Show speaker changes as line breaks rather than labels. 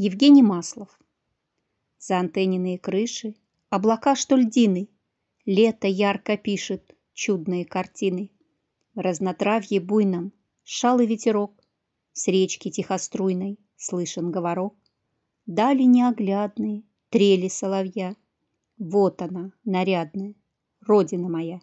Евгений Маслов. За антенниные крыши, облака, что льдины, Лето ярко пишет чудные картины. В разнотравье буйном шалый ветерок, С речки тихоструйной слышен говорок. Дали неоглядные трели соловья. Вот она, нарядная, родина моя.